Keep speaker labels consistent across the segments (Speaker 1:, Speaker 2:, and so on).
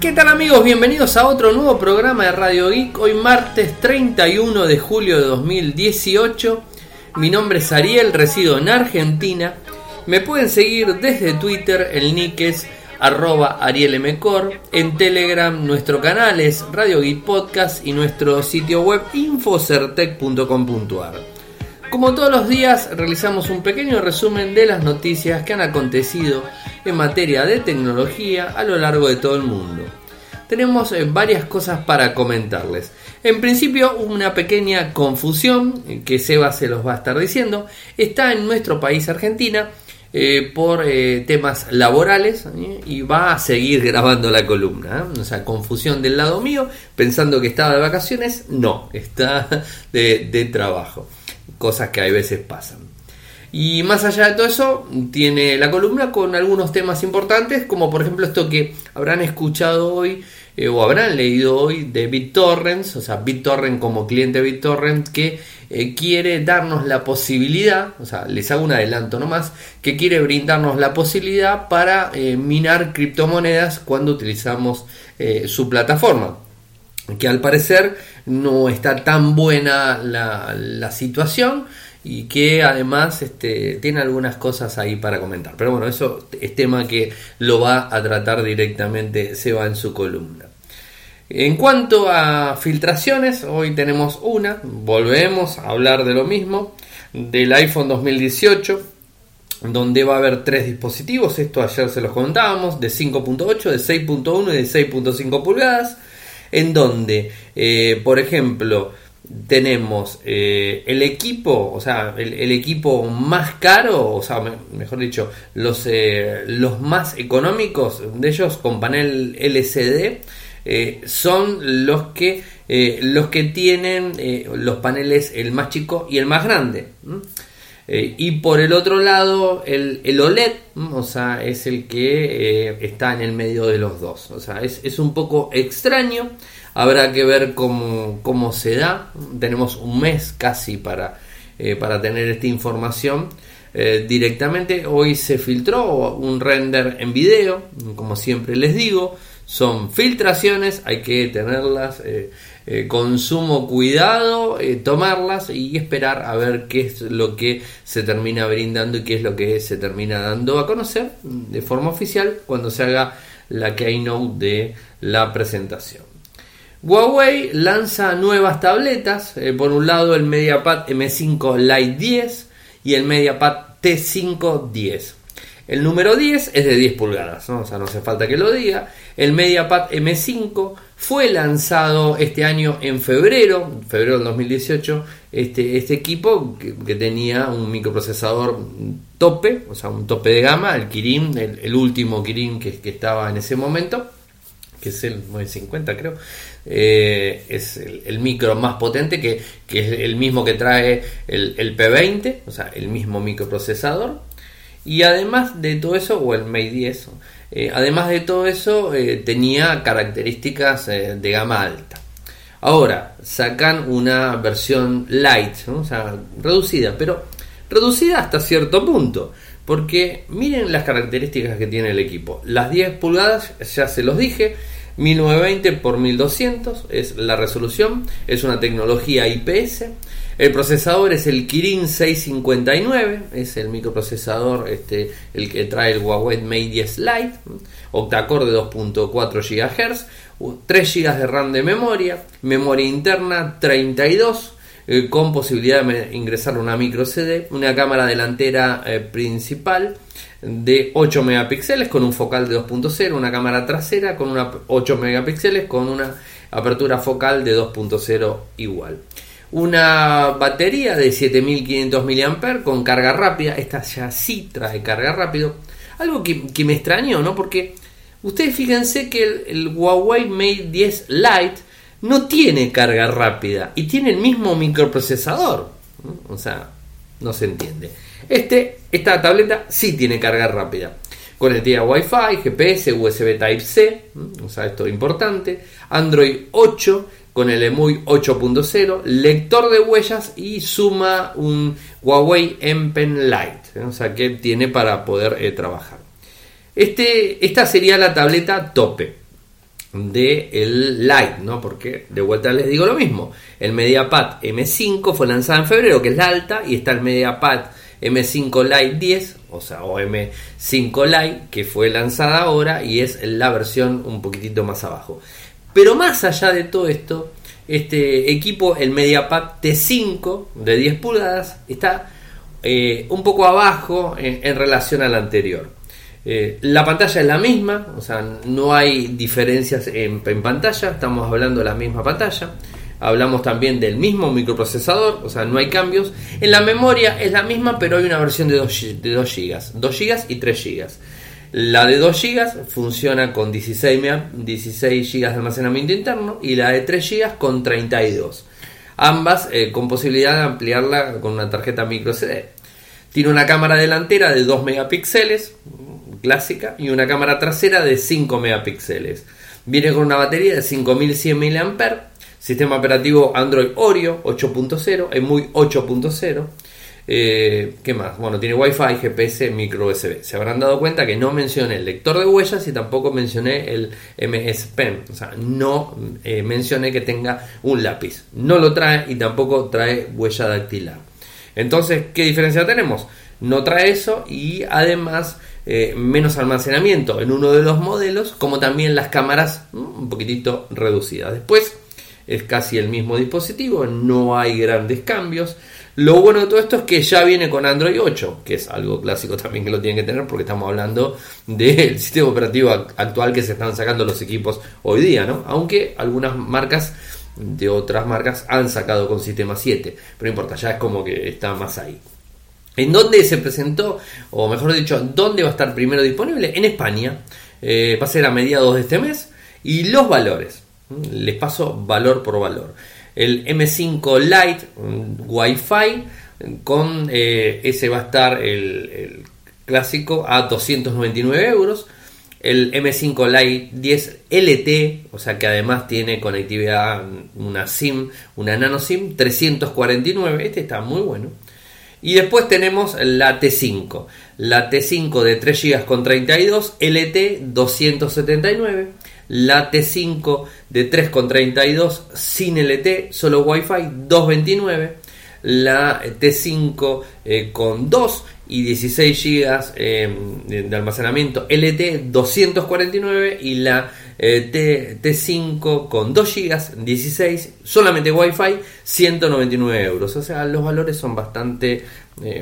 Speaker 1: ¿Qué tal amigos? Bienvenidos a otro nuevo programa de Radio Geek. Hoy martes 31 de julio de 2018. Mi nombre es Ariel, resido en Argentina. Me pueden seguir desde Twitter, el nick es arroba arielmcor. En Telegram nuestro canal es Radio Geek Podcast y nuestro sitio web infocertec.com.ar. Como todos los días, realizamos un pequeño resumen de las noticias que han acontecido en materia de tecnología a lo largo de todo el mundo. Tenemos eh, varias cosas para comentarles. En principio, una pequeña confusión, eh, que Seba se los va a estar diciendo, está en nuestro país, Argentina, eh, por temas laborales y va a seguir grabando la columna. O sea, confusión del lado mío, pensando que estaba de vacaciones, no, está de trabajo cosas que a veces pasan. Y más allá de todo eso, tiene la columna con algunos temas importantes, como por ejemplo esto que habrán escuchado hoy eh, o habrán leído hoy de BitTorrent, o sea, BitTorrent como cliente BitTorrent que eh, quiere darnos la posibilidad, o sea, les hago un adelanto nomás, que quiere brindarnos la posibilidad para eh, minar criptomonedas cuando utilizamos su plataforma que al parecer no está tan buena la, situación y que además este, tiene algunas cosas ahí para comentar. Pero bueno, eso es tema que lo va a tratar directamente se va en su columna. En cuanto a filtraciones, hoy tenemos una, volvemos a hablar de lo mismo, del iPhone 2018, donde va a haber tres dispositivos, esto ayer se los contábamos, de 5.8, de 6.1 y de 6.5 pulgadas en donde, eh, por ejemplo, tenemos eh, el equipo, o sea, el, equipo más caro, o sea, mejor dicho, los, eh, los más económicos de ellos con panel LCD son los que, los que tienen los paneles el más chico y el más grande. Y por el otro lado, el, el, OLED, o sea, es el que está en el medio de los dos. O sea, es, es un poco extraño. Habrá que ver cómo, se da. Tenemos un mes casi para, eh, para tener esta información. Eh, directamente hoy se filtró un render en video, como siempre les digo, son filtraciones, hay que tenerlas eh, con sumo cuidado, tomarlas y esperar a ver qué es lo que se termina brindando y qué es lo que se termina dando a conocer de forma oficial cuando se haga la keynote de la presentación. Huawei lanza nuevas tabletas, eh, por un lado el MediaPad M5 Lite 10 y el MediaPad T5 10. El número 10 es de 10 pulgadas, ¿no? o sea, no hace falta que lo diga. El MediaPad M5 fue lanzado este año en febrero, febrero del 2018, este, este equipo que, tenía un microprocesador tope, o sea, un tope de gama, el Kirin, el, último Kirin que, que estaba en ese momento que es el 950 creo, eh, es el, micro más potente que, es el mismo que trae el, P20, o sea, el mismo microprocesador. Y además de todo eso, o el Mate 10, eh, además de todo eso, eh, tenía características de gama alta. Ahora, sacan una versión light, o sea, reducida, pero reducida hasta cierto punto. Porque miren las características que tiene el equipo. Las 10 pulgadas, ya se los dije, 1920 x 1200 es la resolución, es una tecnología IPS. El procesador es el Kirin 659, es el microprocesador este, el que trae el Huawei Mate 10 Lite, octacore de 2.4 GHz, 3 GB de RAM de memoria, memoria interna 32 eh, con posibilidad de ingresar una micro CD, una cámara delantera eh, principal de 8 megapíxeles con un focal de 2.0, una cámara trasera con una 8 megapíxeles con una apertura focal de 2.0 igual. Una batería de 7500 mAh con carga rápida, esta ya sí trae carga rápido. Algo que, me extrañó, ¿no? Porque ustedes fíjense que el, Huawei Mate 10 Lite no tiene carga rápida y tiene el mismo microprocesador. O sea, no se entiende. Este, esta tableta sí tiene carga rápida. Conectividad Wi-Fi, GPS, USB Type-C, o sea, esto es importante. Android 8 con el EMUI 8.0, lector de huellas y suma un Huawei M Pen Lite, o sea que tiene para poder eh, trabajar. Este, esta sería la tableta tope el Lite, ¿no? Porque de vuelta les digo lo mismo. El MediaPad M5 fue lanzado en febrero, que es la alta, y está el MediaPad M5 Lite 10, o sea, o M5 Lite, que fue lanzada ahora y es la versión un poquitito más abajo. Pero más allá de todo esto, este equipo, el MediaPad T5 de 10 pulgadas, está eh, un poco abajo en, relación al anterior. Eh, la pantalla es la misma, o sea, no hay diferencias en, en, pantalla, estamos hablando de la misma pantalla. Hablamos también del mismo microprocesador, o sea, no hay cambios. En la memoria es la misma, pero hay una versión de 2, de 2 GB, 2 GB y 3 GB. La de 2 GB funciona con 16, 16 GB de almacenamiento interno y la de 3 GB con 32. Ambas eh, con posibilidad de ampliarla con una tarjeta micro CD. Tiene una cámara delantera de 2 megapíxeles, clásica, y una cámara trasera de 5 megapíxeles. Viene con una batería de 5100 mAh, sistema operativo Android Oreo 8.0, es muy 8.0 eh, ¿Qué más? Bueno, tiene Wi-Fi, GPS, micro USB. Se habrán dado cuenta que no mencioné el lector de huellas y tampoco mencioné el MS Pen. O sea, no eh, mencioné que tenga un lápiz. No lo trae y tampoco trae huella dactilar. Entonces, ¿qué diferencia tenemos? No trae eso y además eh, menos almacenamiento en uno de los modelos, como también las cámaras un poquitito reducidas. Después es casi el mismo dispositivo, no hay grandes cambios. Lo bueno de todo esto es que ya viene con Android 8, que es algo clásico también que lo tienen que tener porque estamos hablando del sistema operativo actual que se están sacando los equipos hoy día, ¿no? Aunque algunas marcas de otras marcas han sacado con sistema 7, pero no importa, ya es como que está más ahí. ¿En dónde se presentó? O mejor dicho, ¿dónde va a estar primero disponible? En España. Eh, va a ser a mediados de este mes. Y los valores. Les paso valor por valor el M5 Lite Wi-Fi, con eh, ese va a estar el, clásico a 299 euros. El M5 Lite 10 LT, o sea que además tiene conectividad, una SIM, una nano SIM, 349. Este está muy bueno. Y después tenemos la T5. La T5 de 3 GB con 32, LT 279 la T5 de 3,32 sin LT, solo Wi-Fi 229, la T5 eh, con 2 y 16 GB eh, de almacenamiento. LT 249 y la eh, T, 5 con 2 GB 16 solamente Wi-Fi 199 euros. O sea los valores son bastante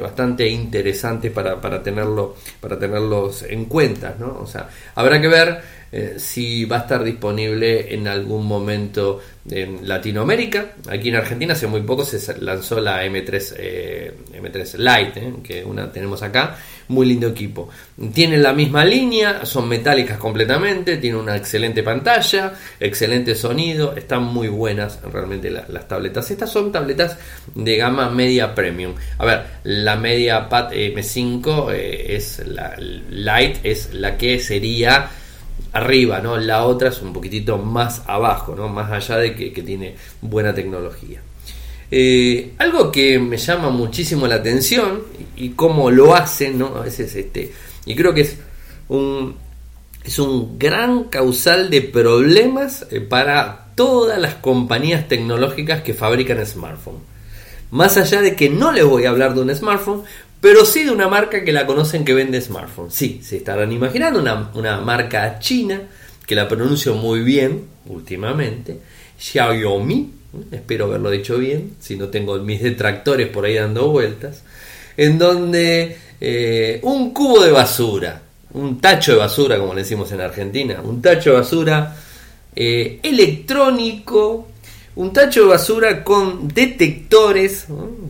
Speaker 1: bastante interesantes para, para, tenerlo, para tenerlos en cuenta ¿no? o sea habrá que ver eh, si va a estar disponible en algún momento en Latinoamérica. Aquí en Argentina hace muy poco se lanzó la M3, eh, M3 Lite, eh, que una tenemos acá. Muy lindo equipo. Tienen la misma línea, son metálicas completamente, tienen una excelente pantalla, excelente sonido, están muy buenas realmente las tabletas. Estas son tabletas de gama media premium. A ver, la media Pad M5 es la Lite, es la que sería arriba, ¿no? La otra es un poquitito más abajo, ¿no? Más allá de que, tiene buena tecnología. Eh, algo que me llama muchísimo la atención y, cómo lo hacen, ¿no? A veces este, y creo que es un, es un gran causal de problemas eh, para todas las compañías tecnológicas que fabrican smartphones. Más allá de que no les voy a hablar de un smartphone, pero sí de una marca que la conocen que vende smartphones. Sí, se estarán imaginando una, marca china que la pronuncio muy bien últimamente, Xiaomi, espero haberlo dicho bien, si no tengo mis detractores por ahí dando vueltas, en donde eh, un cubo de basura, un tacho de basura como le decimos en Argentina, un tacho de basura eh, electrónico un tacho de basura con detectores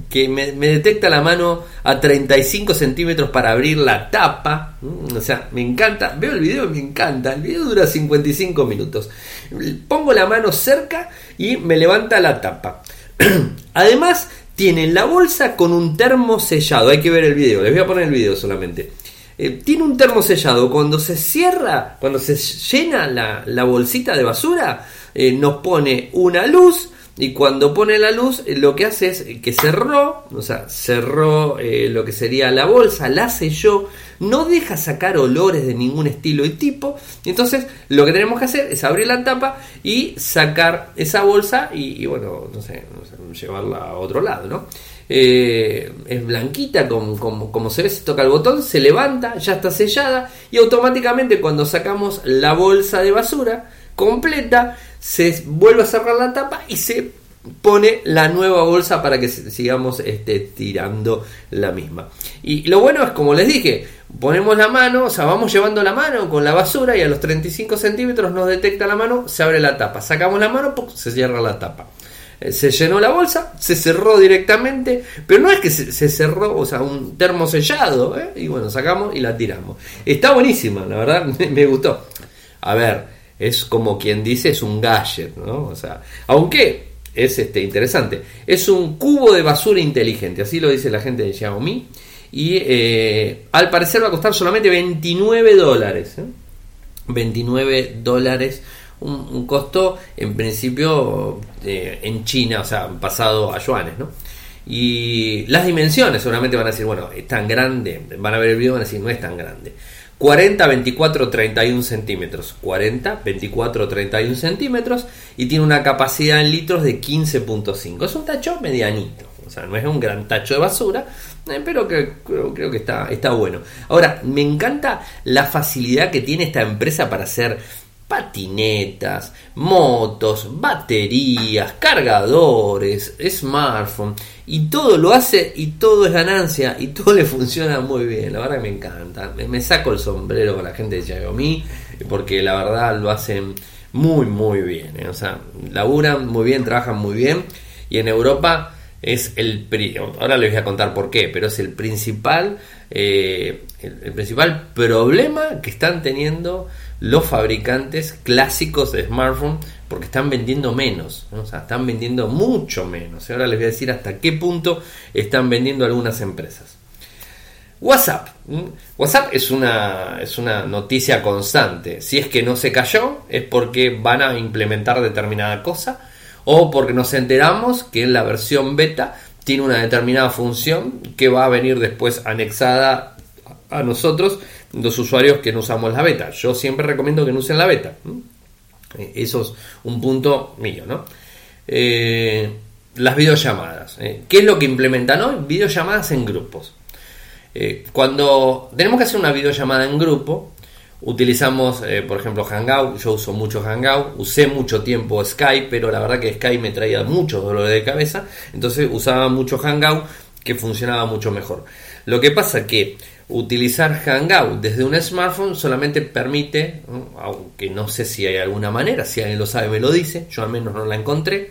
Speaker 1: que me, detecta la mano a 35 centímetros para abrir la tapa. O sea, me encanta. Veo el video me encanta. El video dura 55 minutos. Pongo la mano cerca y me levanta la tapa. Además, tiene la bolsa con un termo sellado. Hay que ver el video. Les voy a poner el video solamente. Eh, tiene un termo sellado. Cuando se cierra, cuando se llena la bolsita de basura, eh, nos pone una luz y cuando pone la luz eh, lo que hace es que cerró, o sea, cerró eh, lo que sería la bolsa, la selló, no deja sacar olores de ningún estilo y tipo, entonces lo que tenemos que hacer es abrir la tapa y sacar esa bolsa y, bueno, no sé, llevarla a otro lado, ¿no? Es blanquita, como, como, como, se ve, se toca el botón, se levanta, ya está sellada y automáticamente cuando sacamos la bolsa de basura completa, se vuelve a cerrar la tapa y se pone la nueva bolsa para que sigamos este, tirando la misma. Y lo bueno es, como les dije, ponemos la mano, o sea, vamos llevando la mano con la basura y a los 35 centímetros nos detecta la mano, se abre la tapa. Sacamos la mano, se cierra la tapa. Eh, se llenó la bolsa, se cerró directamente, pero no es que se, cerró, o sea, un termo sellado, ¿eh? y bueno, sacamos y la tiramos. Está buenísima, la verdad, me gustó. A ver, es como quien dice, es un gadget, ¿no? O sea, aunque es este, interesante, es un cubo de basura inteligente, así lo dice la gente de Xiaomi, y eh, al parecer va a costar solamente 29 dólares. 29 dólares un, costo en principio eh, en China, o sea, pasado a yuanes, ¿no? Y las dimensiones seguramente van a decir, bueno, es tan grande, van a ver el video van a decir, no es tan grande. 40, 24, 31 centímetros. 40, 24, 31 centímetros y tiene una capacidad en litros de 15.5. Es un tacho medianito. O sea, no es un gran tacho de basura, eh, pero creo, que está bueno. Ahora, me encanta la facilidad que tiene esta empresa para hacer patinetas, motos, baterías, cargadores, smartphone y todo lo hace y todo es ganancia y todo le funciona muy bien. La verdad que me encanta. Me, saco el sombrero con la gente de Xiaomi porque la verdad lo hacen muy muy bien. ¿eh? O sea, laburan muy bien, trabajan muy bien y en Europa es el ahora les voy a contar por qué, pero es el principal eh, el principal problema que están teniendo los fabricantes clásicos de smartphone porque están vendiendo menos, o sea, están vendiendo mucho menos. Y ahora les voy a decir hasta qué punto están vendiendo algunas empresas. WhatsApp. WhatsApp es una, es una noticia constante. Si es que no se cayó, es porque van a implementar determinada cosa o porque nos enteramos que en la versión beta tiene una determinada función que va a venir después anexada a nosotros los usuarios que no usamos la beta. Yo siempre recomiendo que no usen la beta. Eh, eso es un punto mío, ¿no? Eh, las videollamadas. ¿eh? ¿Qué es lo que implementan hoy? Videollamadas en grupos. cuando tenemos que hacer una videollamada en grupo, utilizamos, por ejemplo, Hangout. Yo uso mucho Hangout. Usé mucho tiempo Skype, pero la verdad que Skype me traía muchos dolores de cabeza. Entonces usaba mucho Hangout que funcionaba mucho mejor. Lo que pasa que utilizar Hangout desde un smartphone solamente permite, aunque no sé si hay alguna manera, si alguien lo sabe me lo dice, yo al menos no la encontré,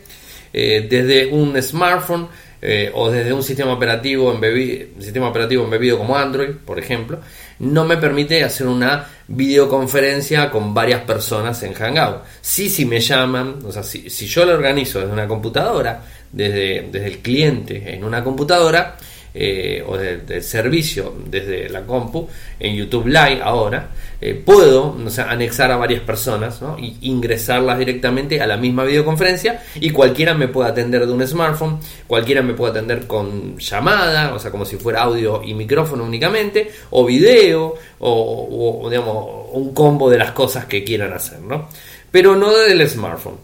Speaker 1: eh, desde un smartphone eh, o desde un sistema operativo, embebido, sistema operativo embebido como Android, por ejemplo, no me permite hacer una videoconferencia con varias personas en Hangout. Sí, si me llaman, o sea, si, si yo lo organizo desde una computadora, desde, desde el cliente en una computadora, eh, o del servicio desde la compu en YouTube Live ahora, eh, puedo anexar a varias personas y ingresarlas directamente a la misma videoconferencia y cualquiera me puede atender de un smartphone, cualquiera me puede atender con llamada, o sea, como si fuera audio y micrófono únicamente, o video, o, digamos, un combo de las cosas que quieran hacer, ¿no? Pero no del smartphone.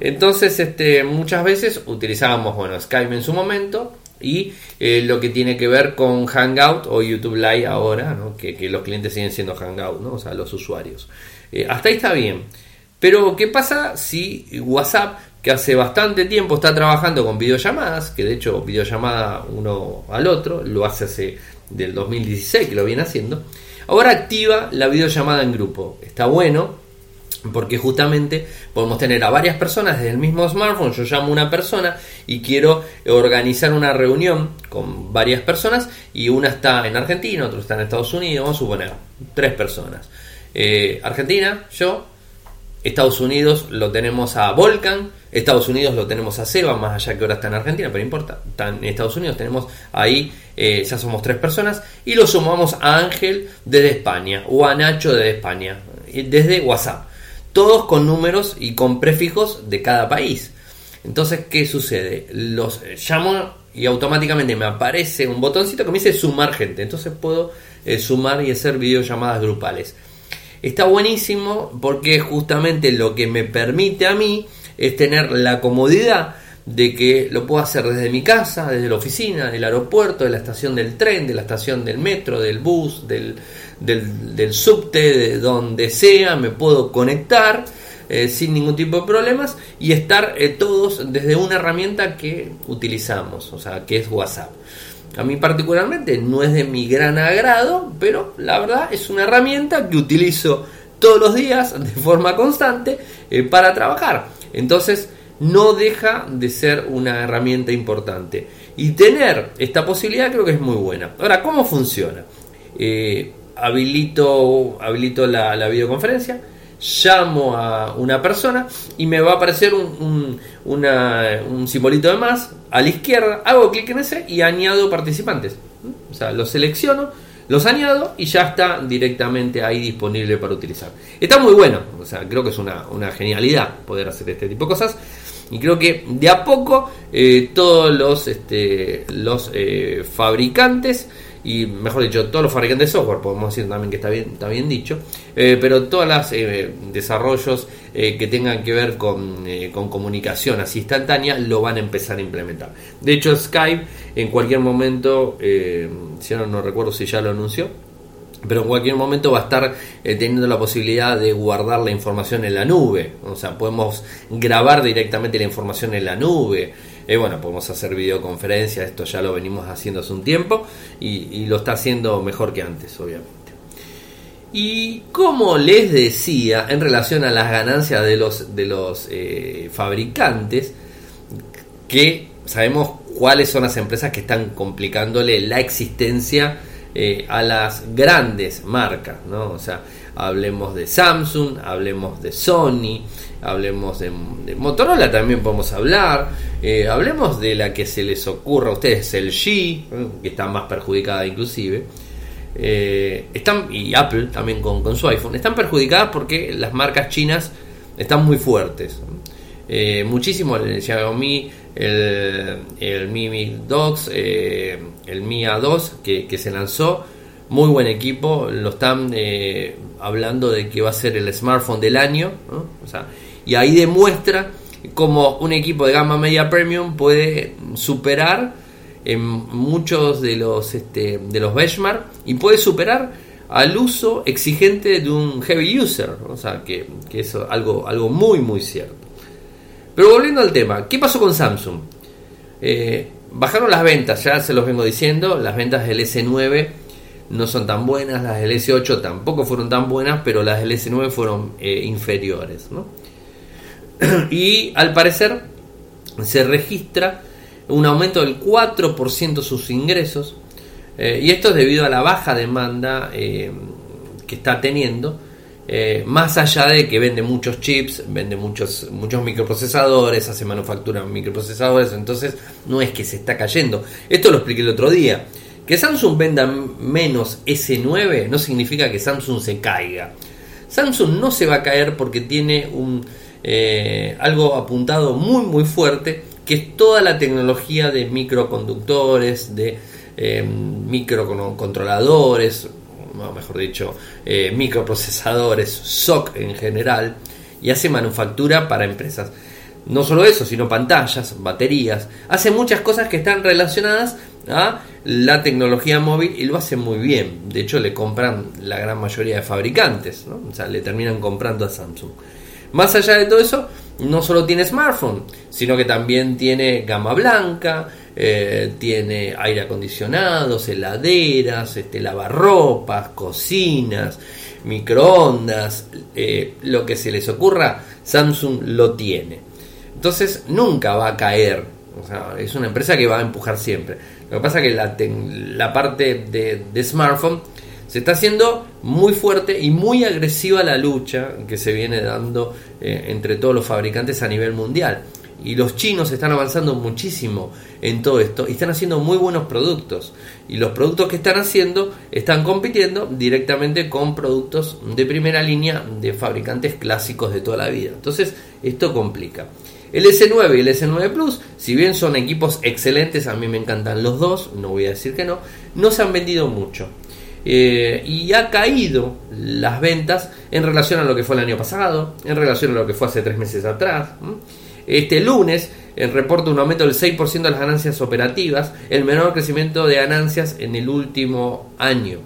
Speaker 1: Entonces, este, muchas veces utilizábamos, bueno, Skype en su momento, y eh, lo que tiene que ver con Hangout o YouTube Live ahora, que, los clientes siguen siendo Hangout, o sea, los usuarios. Eh, hasta ahí está bien. Pero, ¿qué pasa si WhatsApp, que hace bastante tiempo está trabajando con videollamadas, que de hecho videollamada uno al otro, lo hace hace del 2016 que lo viene haciendo, ahora activa la videollamada en grupo. Está bueno, porque justamente podemos tener a varias personas desde el mismo smartphone, yo llamo a una persona y quiero organizar una reunión con varias personas y una está en Argentina, otra está en Estados Unidos, vamos a suponer, tres personas. Eh, Argentina, yo, Estados Unidos lo tenemos a Volcan, Estados Unidos lo tenemos a Seba, más allá que ahora está en Argentina, pero importa, está en Estados Unidos tenemos ahí, eh, ya somos tres personas, y lo sumamos a Ángel desde España, o a Nacho desde España, desde WhatsApp todos con números y con prefijos de cada país. Entonces, ¿qué sucede? Los llamo y automáticamente me aparece un botoncito que me dice sumar gente. Entonces puedo eh, sumar y hacer videollamadas grupales. Está buenísimo porque justamente lo que me permite a mí es tener la comodidad de que lo puedo hacer desde mi casa, desde la oficina, del aeropuerto, de la estación del tren, de la estación del metro, del bus, del, del, subte, de donde sea, me puedo conectar eh, sin ningún tipo de problemas y estar eh, todos desde una herramienta que utilizamos, o sea, que es WhatsApp. A mí particularmente no es de mi gran agrado, pero la verdad es una herramienta que utilizo todos los días de forma constante eh, para trabajar. Entonces, no deja de ser una herramienta importante. Y tener esta posibilidad creo que es muy buena. Ahora, ¿cómo funciona? Eh, habilito habilito la, videoconferencia, llamo a una persona y me va a aparecer un, un, simbolito de más a la izquierda, hago clic en ese y añado participantes. O sea, los selecciono, los añado y ya está directamente ahí disponible para utilizar. Está muy bueno, o sea, creo que es una, una genialidad poder hacer este tipo de cosas. Y creo que de a poco eh, todos los, este, los eh, fabricantes y mejor dicho, todos los fabricantes de software, podemos decir también que está bien, está bien dicho, eh, pero todos los desarrollos que tengan que ver con, con, comunicación así instantánea lo van a empezar a implementar. De hecho, Skype en cualquier momento, si no, no recuerdo si ya lo anunció, pero en cualquier momento va a estar eh, teniendo la posibilidad de guardar la información en la nube. O sea, podemos grabar directamente la información en la nube. Eh, bueno, podemos hacer videoconferencias, esto ya lo venimos haciendo hace un tiempo y, lo está haciendo mejor que antes, obviamente. Y como les decía, en relación a las ganancias de los, de los eh, fabricantes, que sabemos cuáles son las empresas que están complicándole la existencia eh, a las grandes marcas, ¿no? O sea, hablemos de Samsung, hablemos de Sony, hablemos de, Motorola también podemos hablar, eh, hablemos de la que se les ocurra a ustedes, el G, que está más perjudicada inclusive. Eh, están, y Apple también con, con, su iPhone, están perjudicadas porque las marcas chinas están muy fuertes. muchísimo el Xiaomi el, el Mi Dogs, eh, el Mi A2 que, se lanzó. Muy buen equipo, lo están eh, hablando de que va a ser el smartphone del año. y ahí demuestra cómo un equipo de gama media premium puede superar en muchos de los, este, de los benchmark y puede superar al uso exigente de un heavy user. O sea, que, que es algo, algo muy, muy cierto. Pero volviendo al tema, ¿qué pasó con Samsung? Eh, bajaron las ventas, ya se los vengo diciendo, las ventas del S9 no son tan buenas, las del S8 tampoco fueron tan buenas, pero las del S9 fueron eh, inferiores. y al parecer se registra un aumento del 4% de sus ingresos, eh, y esto es debido a la baja demanda que está teniendo eh, más allá de que vende muchos chips, vende muchos, muchos microprocesadores, hace manufactura de microprocesadores, entonces no es que se está cayendo. Esto lo expliqué el otro día. Que Samsung venda menos S9 no significa que Samsung se caiga. Samsung no se va a caer porque tiene eh, algo apuntado muy muy fuerte, que es toda la tecnología de microconductores, de eh, microcontroladores, mejor dicho, eh, microprocesadores, SOC en general, y hace manufactura para empresas. No solo eso, sino pantallas, baterías, hace muchas cosas que están relacionadas a la tecnología móvil y lo hace muy bien. De hecho, le compran la gran mayoría de fabricantes, o sea, le terminan comprando a Samsung. Más allá de todo eso, no solo tiene smartphone, sino que también tiene gama blanca, eh, tiene aire acondicionados, heladeras, este, lavarropas, cocinas, microondas, eh, lo que se les ocurra, Samsung lo tiene. Entonces nunca va a caer, es una empresa que va a empujar siempre. Lo que pasa es que la, la parte de, smartphone se está haciendo muy fuerte y muy agresiva la lucha que se viene dando eh, entre todos los fabricantes a nivel mundial y los chinos están avanzando muchísimo en todo esto y están haciendo muy buenos productos. Y los productos que están haciendo están compitiendo directamente con productos de primera línea de fabricantes clásicos de toda la vida. Entonces, esto complica. El S9 y el S9 Plus, si bien son equipos excelentes, a mí me encantan los dos, no voy a decir que no, no se han vendido mucho. Eh, y ha caído las ventas en relación a lo que fue el año pasado, en relación a lo que fue hace tres meses atrás. Este lunes reporta un aumento del 6% de las ganancias operativas, el menor crecimiento de ganancias en el último año.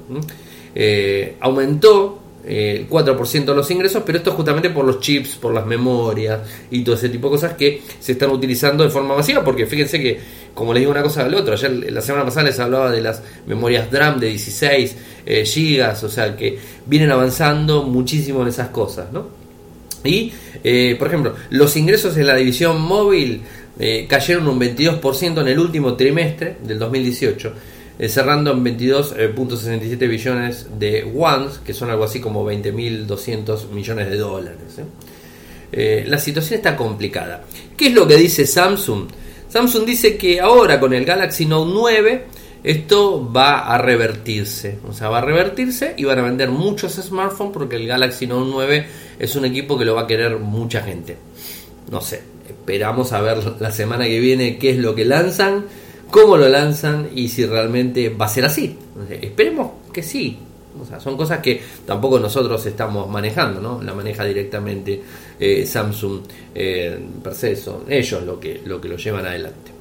Speaker 1: Eh, aumentó el 4% de los ingresos, pero esto es justamente por los chips, por las memorias y todo ese tipo de cosas que se están utilizando de forma masiva, porque fíjense que, como les digo una cosa al otro, ayer la semana pasada les hablaba de las memorias DRAM de 16 eh, gigas, o sea, que vienen avanzando muchísimo en esas cosas, ¿no? Eh, por ejemplo, los ingresos en la división móvil eh, cayeron un 22% en el último trimestre del 2018 eh, cerrando en 22.67 eh, billones de ones, que son algo así como 20.200 millones de dólares. la situación está complicada. ¿Qué es lo que dice Samsung? Samsung dice que ahora con el Galaxy Note 9 esto va a revertirse. O sea, va a revertirse y van a vender muchos smartphones porque el Galaxy Note 9 es un equipo que lo va a querer mucha gente. No sé, esperamos a ver la semana que viene qué es lo que lanzan cómo lo lanzan y si realmente va a ser así. Esperemos que sí. O sea, son cosas que tampoco nosotros estamos manejando, ¿no? La maneja directamente eh, Samsung eh, per se, son ellos lo que, lo que lo llevan adelante.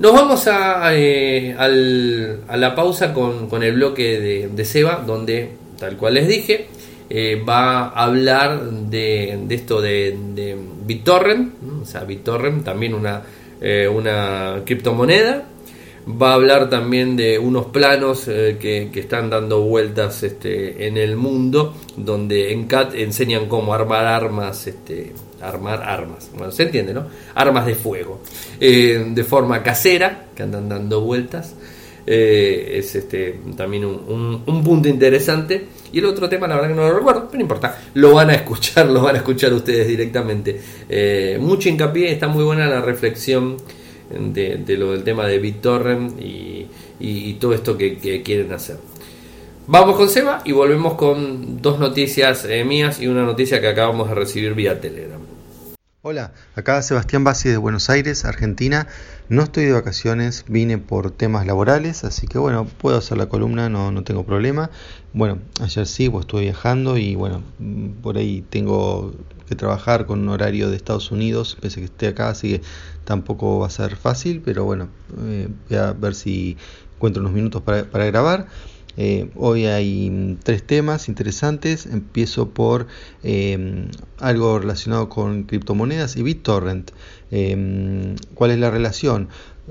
Speaker 1: Nos vamos a, eh, a la pausa con, el bloque de, de, Seba, donde, tal cual les dije, eh, va a hablar de, de esto de, de BitTorrent, o sea, BitTorrent, también una eh, una criptomoneda. Va a hablar también de unos planos eh, que, están dando vueltas este, en el mundo, donde en CAT enseñan cómo armar armas, este, armar armas, bueno, se entiende, ¿no? Armas de fuego, eh, de forma casera, que andan dando vueltas. es este, también un, un, punto interesante. Y el otro tema, la verdad que no lo recuerdo, pero no importa, lo van a escuchar, lo van a escuchar ustedes directamente. Eh, mucho hincapié, está muy buena la reflexión de, lo del tema de BitTorrent y, todo esto que, quieren hacer. Vamos con Seba y volvemos con dos noticias eh, mías y una noticia que acabamos de recibir vía Telegram.
Speaker 2: Hola, acá Sebastián Bassi de Buenos Aires, Argentina. No estoy de vacaciones, vine por temas laborales, así que bueno, puedo hacer la columna, no, no tengo problema. Bueno, ayer sí, pues estuve viajando y bueno, por ahí tengo que trabajar con un horario de Estados Unidos, pese a que esté acá, así que tampoco va a ser fácil, pero bueno, eh, voy a ver si encuentro unos minutos para, para grabar. Eh, hoy hay mm, tres temas interesantes. Empiezo por em, algo relacionado con criptomonedas y BitTorrent. Em, ¿Cuál es la relación?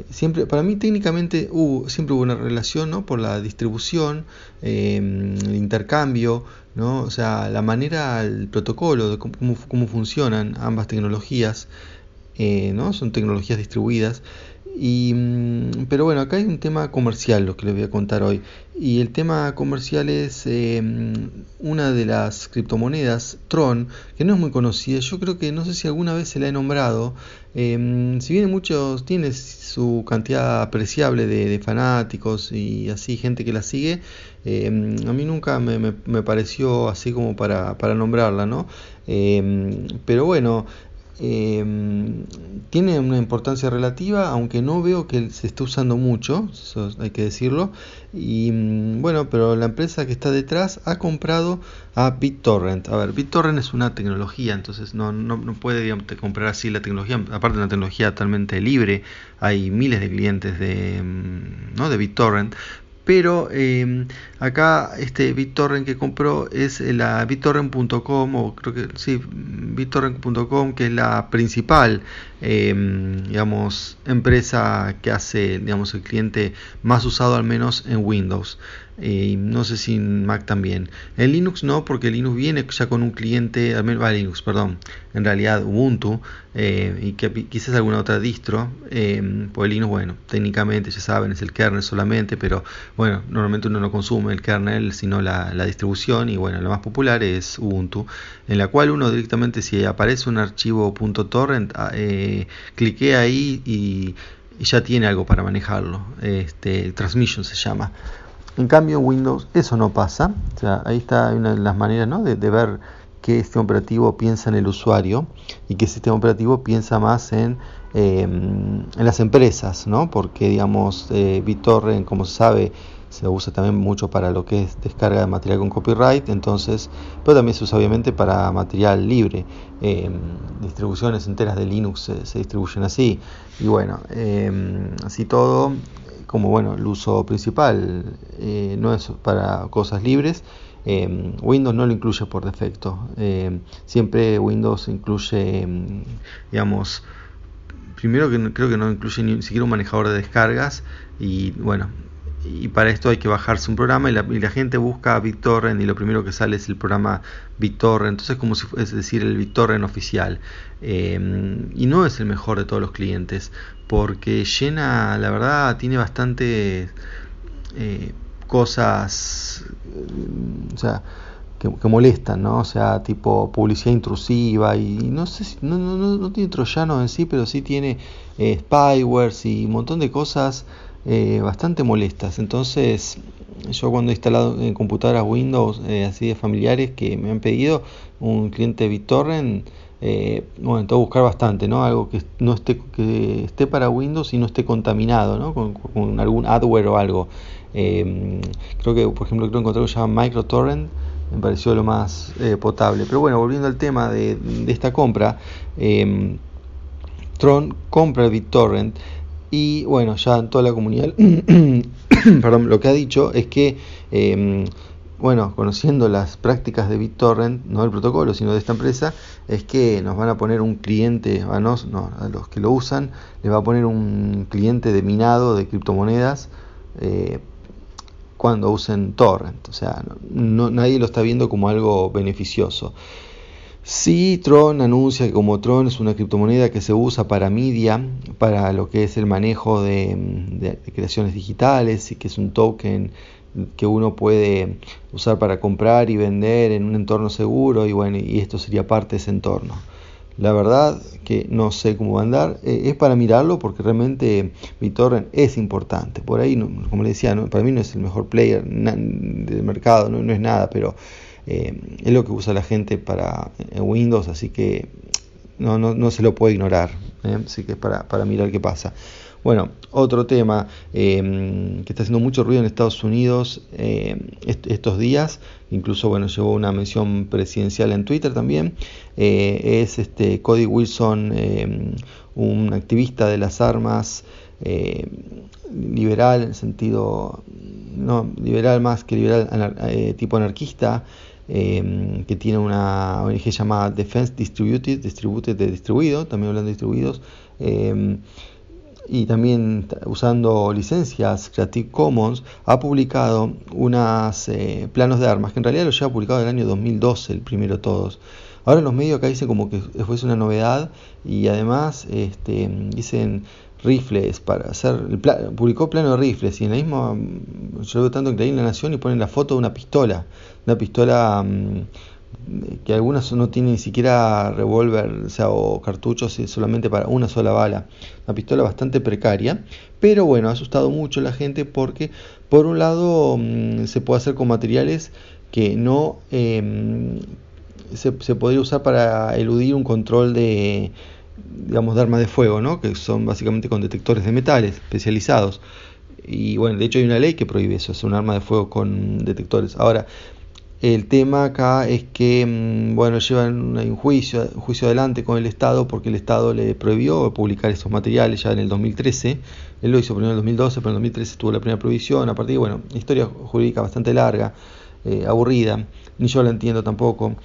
Speaker 2: Siempre, para mí técnicamente siempre hubo una relación ¿no? por la distribución, em, el intercambio, ¿no? o sea, la manera, el protocolo de cómo, cómo funcionan ambas tecnologías, eh, ¿no? son tecnologías distribuidas. Y, mm, pero bueno, acá hay un tema comercial, lo que les voy a contar hoy. Y el tema comercial es eh, una de las criptomonedas, Tron, que no es muy conocida. Yo creo que no sé si alguna vez se la he nombrado. Eh, si bien muchos tiene su cantidad apreciable de, fanáticos y así, gente que la sigue, eh, a mí nunca me, me, pareció así como para, para nombrarla, ¿no? pero bueno, eh, tiene una importancia relativa, aunque no veo que se esté usando mucho, eso hay que decirlo. Y mm, bueno, pero la empresa que está detrás ha comprado a BitTorrent. A ver, BitTorrent es una tecnología, entonces no, no, no puede comprar así la tecnología, aparte de una tecnología totalmente libre. Hay miles de clientes de, mm, ¿no? de BitTorrent, pero em, acá este BitTorrent que compró es la BitTorrent.com o creo que sí BitTorrent.com que es la principal em, digamos empresa que hace digamos el cliente más usado al menos en Windows Eh, no sé si en Mac también. En Linux no, porque Linux viene ya con un cliente, al menos Linux, perdón, en realidad Ubuntu eh, y quizás alguna otra distro. Eh, pues Linux, bueno, técnicamente ya saben, es el kernel solamente, pero bueno, normalmente uno no consume el kernel, sino la, distribución y bueno, lo más popular es Ubuntu, en la cual uno directamente si aparece un archivo .torrent, ah, eh, clique ahí y, ya tiene algo para manejarlo. Este, transmission se llama. En cambio en Windows eso no pasa. O sea, ahí está una de las maneras ¿no? de, ver qué sistema operativo piensa en el usuario y qué sistema operativo piensa más en, em, en las empresas, ¿no? porque digamos eh, BitTorrent, como se sabe, se usa también mucho para lo que es descarga de material con copyright, entonces, pero también se usa obviamente para material libre. Em, distribuciones enteras de Linux se, distribuyen así. Y bueno, em, así todo, como bueno, el uso principal eh, no es para cosas libres. Eh, Windows no lo incluye por defecto. Siempre Windows incluye, digamos, primero que creo que no incluye ni siquiera un manejador de descargas y bueno, y para esto hay que bajarse un programa y la, gente busca BitTorrent y lo primero que sale es el programa BitTorrent, entonces como si es decir el BitTorrent oficial em, y no es el mejor de todos los clientes porque llena, la verdad, tiene bastante eh, cosas, o sea, que, molestan, ¿no? O sea, tipo publicidad intrusiva y, no sé si, no, no, no, tiene troyanos en sí, pero sí tiene eh, spywares y un montón de cosas eh, bastante molestas. Entonces, yo cuando he instalado en computadoras Windows eh, así de familiares que me han pedido un cliente BitTorrent, eh, bueno, tengo que buscar bastante, ¿no? Algo que no esté que esté para Windows y no esté contaminado, ¿no? Con, algún adware o algo. Creo que, por ejemplo, creo encontré algo que se llama MicroTorrent, me pareció lo más potable. Pero bueno, volviendo al tema de, de esta compra, Tron compra el BitTorrent. Y bueno, ya en toda la comunidad, lo que ha dicho es que, em, bueno, conociendo las prácticas de BitTorrent, no del protocolo, sino de esta empresa, es que nos van a poner un cliente, a, nos, a los que lo usan, les va a poner un cliente de minado de criptomonedas eh, cuando usen Torrent. O sea, no, nadie lo está viendo como algo beneficioso. Sí, Tron anuncia que como Tron es una criptomoneda que se usa para media, para lo que es el manejo de, creaciones digitales y que es un token que uno puede usar para comprar y vender en un entorno seguro y bueno, y esto sería parte de ese entorno. La verdad que no sé cómo va a andar, eh, es para mirarlo porque realmente BitTorrent es importante. Por ahí, como le decía, para mí no es el mejor player del mercado, no es nada, pero eh, es lo que usa la gente para Windows, así que no, no, se lo puede ignorar. ¿eh? Así que es para, mirar qué pasa. Bueno, otro tema eh, que está haciendo mucho ruido en Estados Unidos estos días, incluso bueno, llevó una mención presidencial en Twitter también, es este Cody Wilson, un activista de las armas, liberal en sentido, no, liberal más que liberal tipo anarquista, Em, que tiene una ONG llamada Defense Distributed, Distributed de distribuido, también hablando de distribuidos, em, y también usando licencias Creative Commons, ha publicado unos eh, planos de armas, que en realidad lo lleva publicado en el año 2012, el primero todos. Ahora los medios acá dicen como que fuese una novedad y además este, dicen rifles para hacer publicó plano de rifles y en la misma yo veo tanto en la nación y ponen la foto de una pistola una pistola mm, que algunas no tienen ni siquiera revólver o, sea, o cartuchos solamente para una sola bala una pistola bastante precaria pero bueno ha asustado mucho a la gente porque por un lado mm, se puede hacer con materiales que no em, se podría usar para eludir un control de digamos, de armas de fuego, ¿no? que son básicamente con detectores de metales especializados. Y bueno, de hecho hay una ley que prohíbe eso, es un arma de fuego con detectores. Ahora, el tema acá es que, mm, bueno, llevan un juicio, juicio adelante con el Estado porque el Estado le prohibió publicar esos materiales ya en el 2013. Él lo hizo primero en el 2012, pero en el 2013 tuvo la primera prohibición. A partir de, bueno, historia jurídica bastante larga, eh, aburrida, ni yo la entiendo tampoco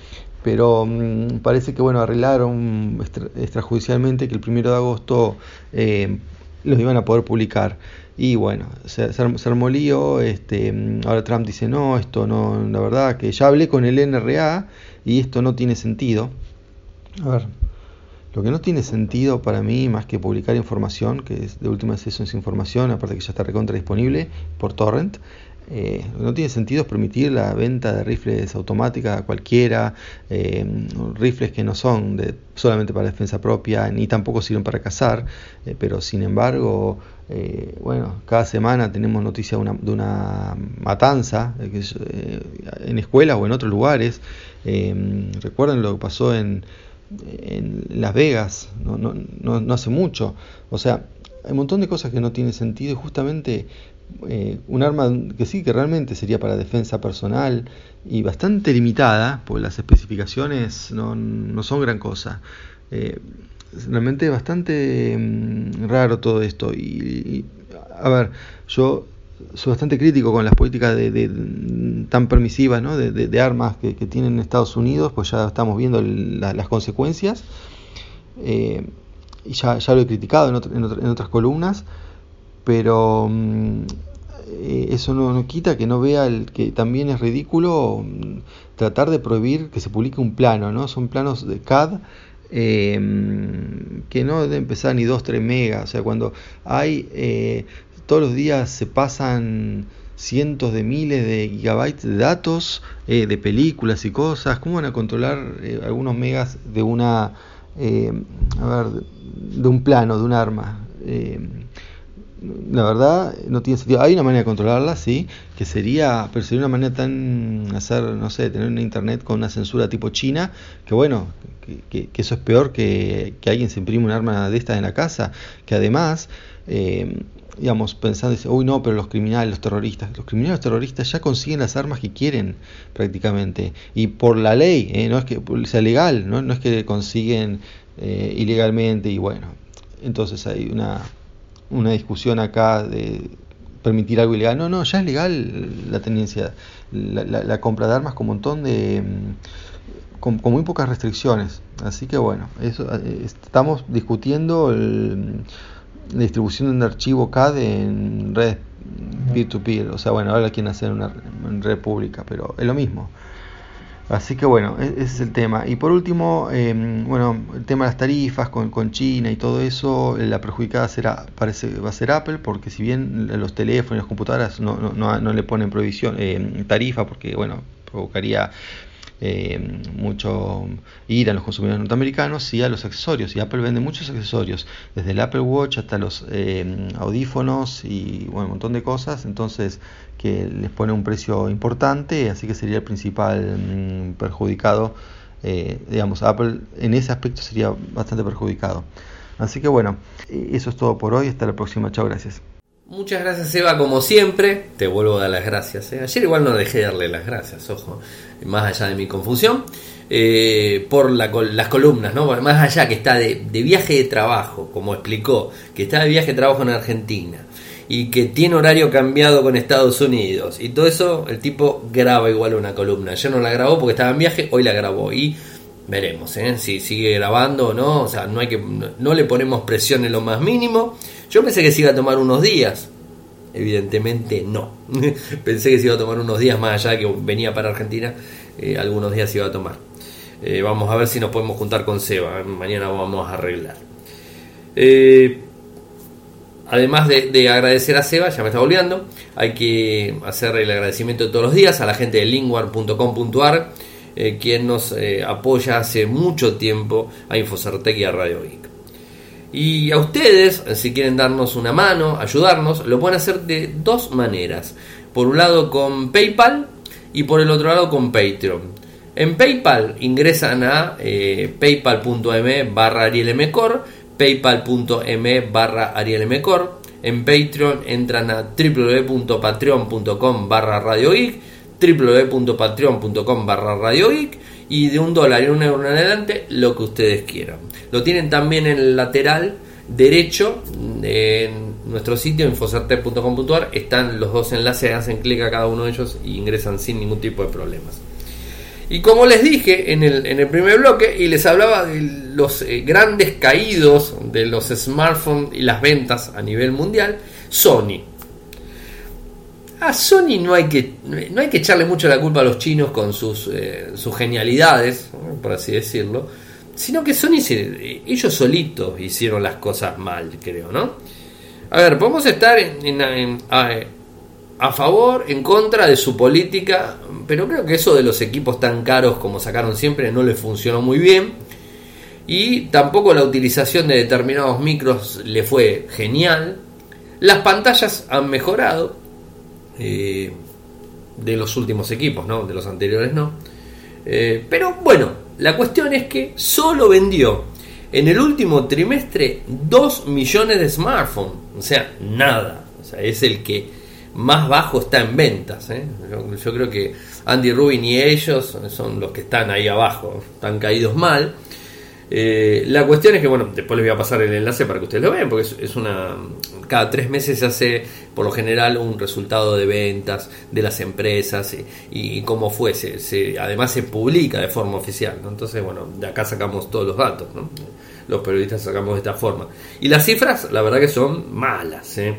Speaker 2: pero mm, parece que bueno arreglaron extrajudicialmente que el primero de agosto eh, los iban a poder publicar. Y bueno, se, se, armó lío, este, ahora Trump dice, no, esto no, la verdad que ya hablé con el NRA y esto no tiene sentido. A ver, lo que no tiene sentido para mí, más que publicar información, que es de última vez eso es información, aparte que ya está recontra disponible por torrent, eh, no tiene sentido permitir la venta de rifles automáticas a cualquiera, eh, rifles que no son de, solamente para defensa propia, ni tampoco sirven para cazar, eh, pero sin embargo, bueno, cada semana tenemos noticias de una, de una matanza en escuelas o en otros lugares. recuerden lo que pasó en en Las Vegas, no, no, no, hace mucho. O sea, hay un montón de cosas que no tienen sentido y justamente eh, un arma que sí, que realmente sería para defensa personal y bastante limitada, pues las especificaciones no, no son gran cosa. Eh, realmente es bastante mm, raro todo esto. y, a ver, yo soy bastante crítico con las políticas de, tan permisivas ¿no? de, armas que, tienen Estados Unidos, pues ya estamos viendo las consecuencias. Eh, y ya, ya, lo he criticado en, en, otras columnas, pero mm, eh, eso no, quita que no vea el, que también es ridículo mm, tratar de prohibir que se publique un plano, ¿no? Son planos de CAD eh, mm, que no deben empezar ni 2-3 megas, o sea, cuando hay todos los días se pasan cientos de miles de gigabytes de datos, eh, de películas y cosas. ¿Cómo van a controlar eh, algunos megas de una, eh, a ver, de un plano, de un arma? La verdad no tiene sentido. Hay una manera de controlarla, sí, que sería, pero sería una manera tan hacer, no sé, tener una internet con una censura tipo China, que bueno, que, eso es peor que, que, alguien se imprime un arma de estas en la casa, que además digamos, pensando, dice, uy, no, pero los criminales, los terroristas, los criminales terroristas ya consiguen las armas que quieren prácticamente, y por la ley, ¿eh? no es que sea legal, no, no es que consiguen eh, ilegalmente, y bueno, entonces hay una, una discusión acá de permitir algo ilegal, no, no, ya es legal la tenencia, la, la, compra de armas con un montón de... Con, con, muy pocas restricciones. Así que bueno, eso, eh, estamos discutiendo el, la distribución de un archivo CAD en red peer-to-peer. O sea, bueno, ahora quieren hacer una en red pública, pero es lo mismo. Así que bueno, e-, ese es el tema. Y por último, em, bueno, el tema de las tarifas con, con, China y todo eso, la perjudicada será, parece va a ser Apple, porque si bien los teléfonos y las computadoras no, no, no, le ponen prohibición, eh, tarifa, porque bueno, provocaría eh, mucho ir a los consumidores norteamericanos y a los accesorios. Y Apple vende muchos accesorios, desde el Apple Watch hasta los eh, audífonos y bueno, un montón de cosas. Entonces, que les pone un precio importante, así que sería el principal mm, perjudicado. Eh, digamos, Apple en ese aspecto sería bastante perjudicado. Así que bueno, eso es todo por hoy. Hasta la próxima. Chao, gracias.
Speaker 1: Muchas gracias Eva, como siempre, te vuelvo a dar las gracias. ¿eh? Ayer igual no dejé de darle las gracias, ojo, más allá de mi confusión, eh, por las columnas, ¿no? más allá que está de, viaje de trabajo, como explicó, que está de viaje de trabajo en Argentina y que tiene horario cambiado con Estados Unidos y todo eso, el tipo graba igual una columna. Yo no la grabó porque estaba en viaje, hoy la grabó y veremos ¿eh? si sigue grabando o no, o sea, no, hay que, no le ponemos presión en lo más mínimo yo pensé que se iba a tomar unos días. Evidentemente no. pensé que se iba a tomar unos días más allá que venía para Argentina. Eh, algunos días se iba a tomar. Eh, vamos a ver si nos podemos juntar con Seba. Mañana vamos a arreglar. Eh, además de, agradecer a Seba, ya me está volviendo, hay que hacer el agradecimiento de todos los días a la gente de lingwar.com.ar, quien nos apoya hace mucho tiempo a Infocertec y a Radio Geek. Y a ustedes, si quieren darnos una mano, ayudarnos, lo pueden hacer de dos maneras. Por un lado con PayPal y por el otro lado con Patreon. En PayPal ingresan a eh, paypal.me barra arielmcor, paypal.me barra arielmcor. En Patreon entran a www.patreon.com barra radiogeek, www.patreon.com barra y de un dólar y un euro en adelante lo que ustedes quieran. Lo tienen también en el lateral derecho en nuestro sitio infocerte.com.ar están los dos enlaces, hacen clic a cada uno de ellos y ingresan sin ningún tipo de problemas. Y como les dije en el, en el primer bloque, y les hablaba de los eh, grandes caídos de los smartphones y las ventas a nivel mundial, Sony. A Sony no hay que, no hay que echarle mucho la culpa a los chinos con sus, eh, sus genialidades, por así decirlo, sino que Sony, ellos solitos hicieron las cosas mal, creo, ¿no? A ver, podemos estar en, a favor, en contra de su política, pero creo que eso de los equipos tan caros como sacaron siempre no le funcionó muy bien. Y tampoco la utilización de determinados micros le fue genial. Las pantallas han mejorado eh, de los últimos equipos, ¿no? De los anteriores no. Eh, pero bueno, la cuestión es que solo vendió en el último trimestre 2 millones de smartphones. O sea, nada. O sea, es el que más bajo está en ventas. ¿eh? Yo, creo que Andy Rubin y ellos son los que están ahí abajo, están caídos mal. Eh, la cuestión es que, bueno, después les voy a pasar el enlace para que ustedes lo vean, porque es, una. Cada tres meses se hace, por lo general, un resultado de ventas de las empresas y, cómo fue. Además, se publica de forma oficial. Entonces, bueno, de acá sacamos todos los datos. Los periodistas sacamos de esta forma. Y las cifras, la verdad que son malas. ¿eh?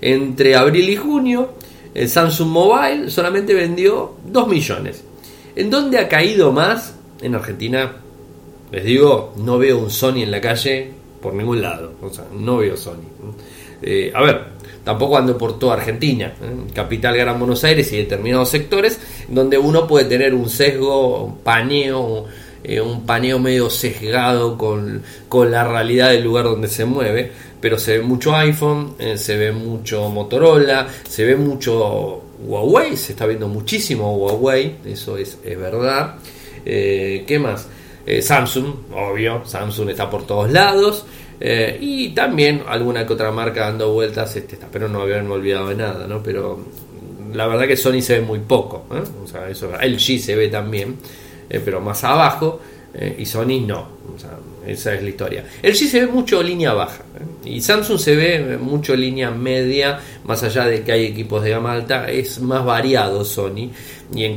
Speaker 1: Entre abril y junio, el Samsung Mobile solamente vendió 2 millones. ¿En dónde ha caído más? En Argentina, les digo, no veo un Sony en la calle por ningún lado. O sea, no veo Sony. Eh, a ver, tampoco ando por toda Argentina, ¿eh? capital Gran Buenos Aires y determinados sectores donde uno puede tener un sesgo, un paneo, eh, un paneo medio sesgado con, con, la realidad del lugar donde se mueve pero se ve mucho iPhone, se ve mucho Motorola, se ve mucho Huawei, se está viendo muchísimo Huawei, eso es, verdad. Eh, ¿Qué más? Eh, Samsung, obvio, Samsung está por todos lados. y también alguna que otra marca dando vueltas, este, espero no haberme olvidado de nada, ¿no? Pero la verdad que Sony se ve muy poco, o sea, eso, LG se ve también, pero más abajo, y Sony no, o sea, esa es la historia. El G se ve mucho línea baja ¿eh? y Samsung se ve mucho línea media, más allá de que hay equipos de gama alta, es más variado Sony. Y en,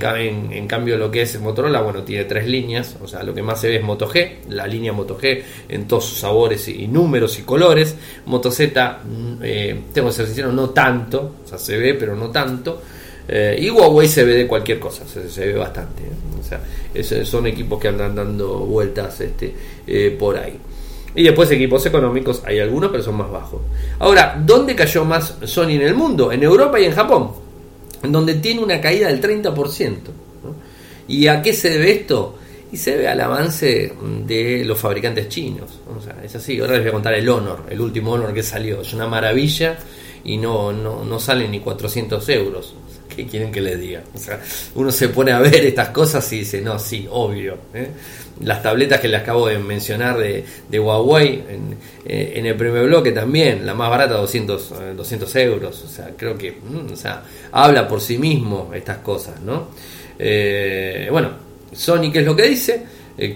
Speaker 1: cambio lo que es Motorola, bueno, tiene tres líneas, o sea, lo que más se ve es Moto G, la línea Moto G en todos sus sabores y números y colores. Moto Z, mm, eh, tengo que ser no tanto, o sea, se ve, pero no tanto. Eh, y Huawei se ve de cualquier cosa, se, ve bastante. O sea, son equipos que andan dando vueltas este, eh, por ahí. Y después equipos económicos, hay algunos, pero son más bajos. Ahora, ¿dónde cayó más Sony en el mundo? En Europa y en Japón, donde tiene una caída del 30%. ¿Y a qué se debe esto? Y se debe al avance de los fabricantes chinos. O sea, es así. Ahora les voy a contar el Honor, el último Honor que salió. Es una maravilla y no, no, no sale ni 400 euros. ¿Qué quieren que les diga? O sea, uno se pone a ver estas cosas y dice, no, sí, obvio. ¿eh? Las tabletas que les acabo de mencionar de, Huawei eh, en, el primer bloque también, la más barata 200, 200 eh, euros. O sea, creo que mm, o sea, habla por sí mismo estas cosas, ¿no? bueno, Sony, ¿qué es lo que dice?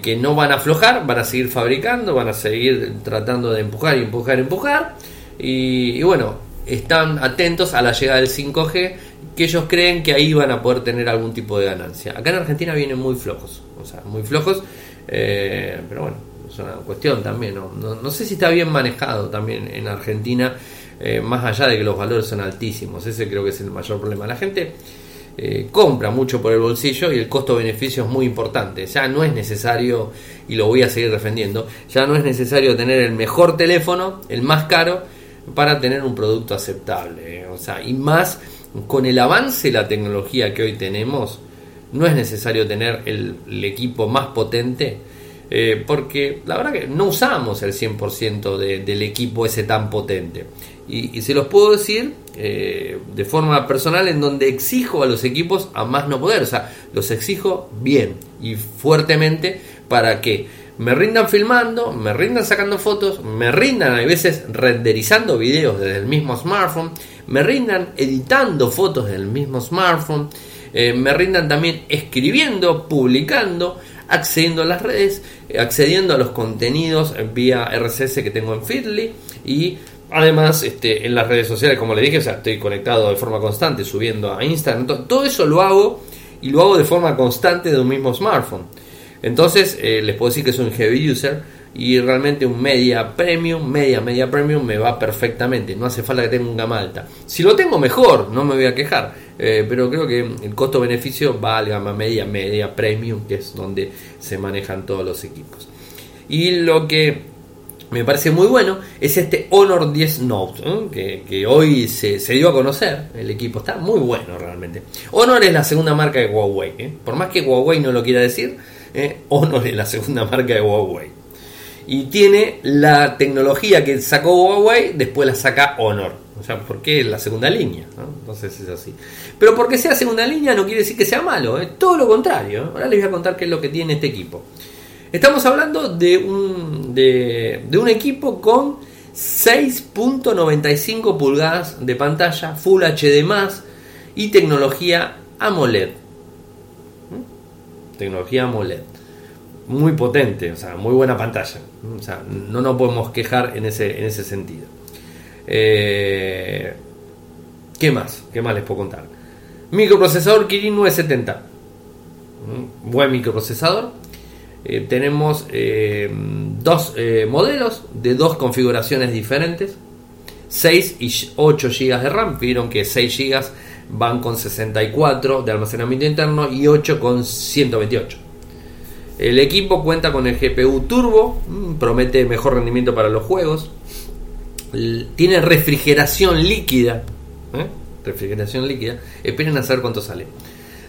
Speaker 1: que no van a aflojar, van a seguir fabricando, van a seguir tratando de empujar y empujar empujar. Y bueno, están atentos a la llegada del 5G que ellos creen que ahí van a poder tener algún tipo de ganancia. Acá en Argentina vienen muy flojos, o sea, muy flojos, eh, pero bueno, es una cuestión también, ¿no? Sé si está bien manejado también en Argentina, eh, más allá de que los valores son altísimos, ese creo que es el mayor problema. La gente eh, compra mucho por el bolsillo y el costo-beneficio es muy importante, ya no es necesario, y lo voy a seguir defendiendo, ya no es necesario tener el mejor teléfono, el más caro, para tener un producto aceptable, o sea, y más con el avance de la tecnología que hoy tenemos, no es necesario tener el, equipo más potente, eh, porque la verdad que no usamos el 100% del equipo ese tan potente. Y, se los puedo decir eh, de forma personal en donde exijo a los equipos a más no poder, o sea, los exijo bien y fuertemente para que me rindan filmando, me rindan sacando fotos, me rindan a veces renderizando videos desde el mismo smartphone, me rindan editando fotos del mismo smartphone, eh, me rindan también escribiendo, publicando, accediendo a las redes, accediendo a los contenidos vía RSS que tengo en Feedly y además este, en las redes sociales, como le dije, o sea, estoy conectado de forma constante, subiendo a Instagram, todo eso lo hago y lo hago de forma constante de un mismo smartphone. Entonces eh, les puedo decir que soy un heavy user y realmente un media premium, media, media premium me va perfectamente. No hace falta que tenga un gama alta. Si lo tengo mejor, no me voy a quejar. Eh, pero creo que el costo-beneficio va al gama media, media premium, que es donde se manejan todos los equipos. Y lo que me parece muy bueno es este Honor 10 Note, que, hoy se, dio a conocer. El equipo está muy bueno realmente. Honor es la segunda marca de Huawei. ¿eh? Por más que Huawei no lo quiera decir, ¿eh? Honor es la segunda marca de Huawei y tiene la tecnología que sacó Huawei, después la saca Honor. O sea, porque es la segunda línea. Entonces es así. Pero porque sea segunda línea no quiere decir que sea malo, es ¿eh? todo lo contrario. ¿eh? Ahora les voy a contar qué es lo que tiene este equipo. Estamos hablando de un, de, un equipo con 6.95 pulgadas de pantalla, Full HD y tecnología AMOLED. ¿Mm? Tecnología AMOLED muy potente, o sea, muy buena pantalla. O sea, no nos podemos quejar en ese, en ese sentido. Eh, ¿Qué más? ¿Qué más les puedo contar? Microprocesador Kirin 970. Mm, buen microprocesador. Eh, tenemos eh, dos modelos de dos configuraciones diferentes. 6 y 8 GB de RAM. Vieron que 6 GB van con 64 de almacenamiento interno y 8 con 128. El equipo cuenta con el GPU Turbo, mm, promete mejor rendimiento para los juegos. Tiene refrigeración líquida. ¿eh? Refrigeración líquida. Esperen a saber cuánto sale.